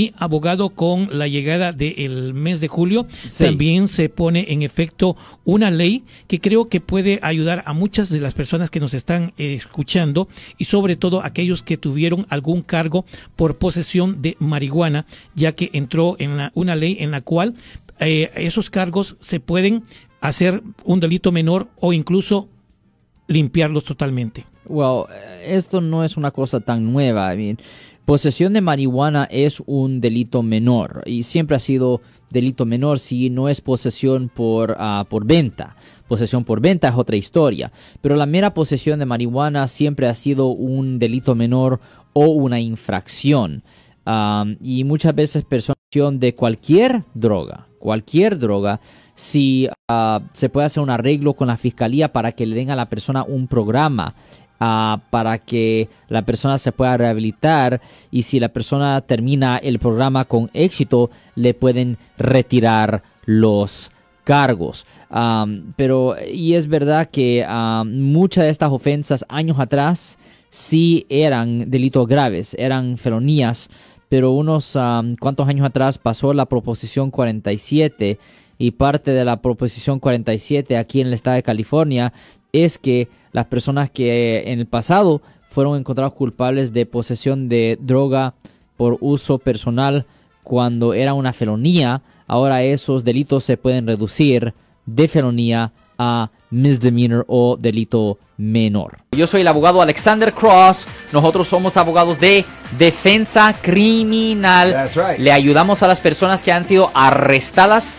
Y abogado, con la llegada del mes de julio, Sí. también se pone en efecto una ley que creo que puede ayudar a muchas de las personas que nos están eh, escuchando y sobre todo aquellos que tuvieron algún cargo por posesión de marihuana, ya que entró en la- una ley en la cual eh, esos cargos se pueden hacer un delito menor o incluso limpiarlos totalmente. Well, esto no es una cosa tan nueva. I mean, posesión de marihuana es un delito menor y siempre ha sido delito menor si no es posesión por, ah, por venta. Posesión por venta es otra historia. Pero la mera posesión de marihuana siempre ha sido un delito menor o una infracción. Um, y muchas veces personas de cualquier droga, cualquier droga, si ah, se puede hacer un arreglo con la fiscalía para que le den a la persona un programa ah, para que la persona se pueda rehabilitar y si la persona termina el programa con éxito le pueden retirar los cargos. Pero, y es verdad que muchas de estas ofensas años atrás sí eran delitos graves, eran felonías, pero unos cuantos años atrás pasó la proposición 47 y parte de la proposición 47 aquí en el estado de California es que las personas que en el pasado fueron encontrados culpables de posesión de droga por uso personal cuando era una felonía, ahora esos delitos se pueden reducir de felonía a misdemeanor o delito menor. Yo soy el abogado Alexander Cross. Nosotros somos abogados de defensa criminal. That's right. Le ayudamos a las personas que han sido arrestadas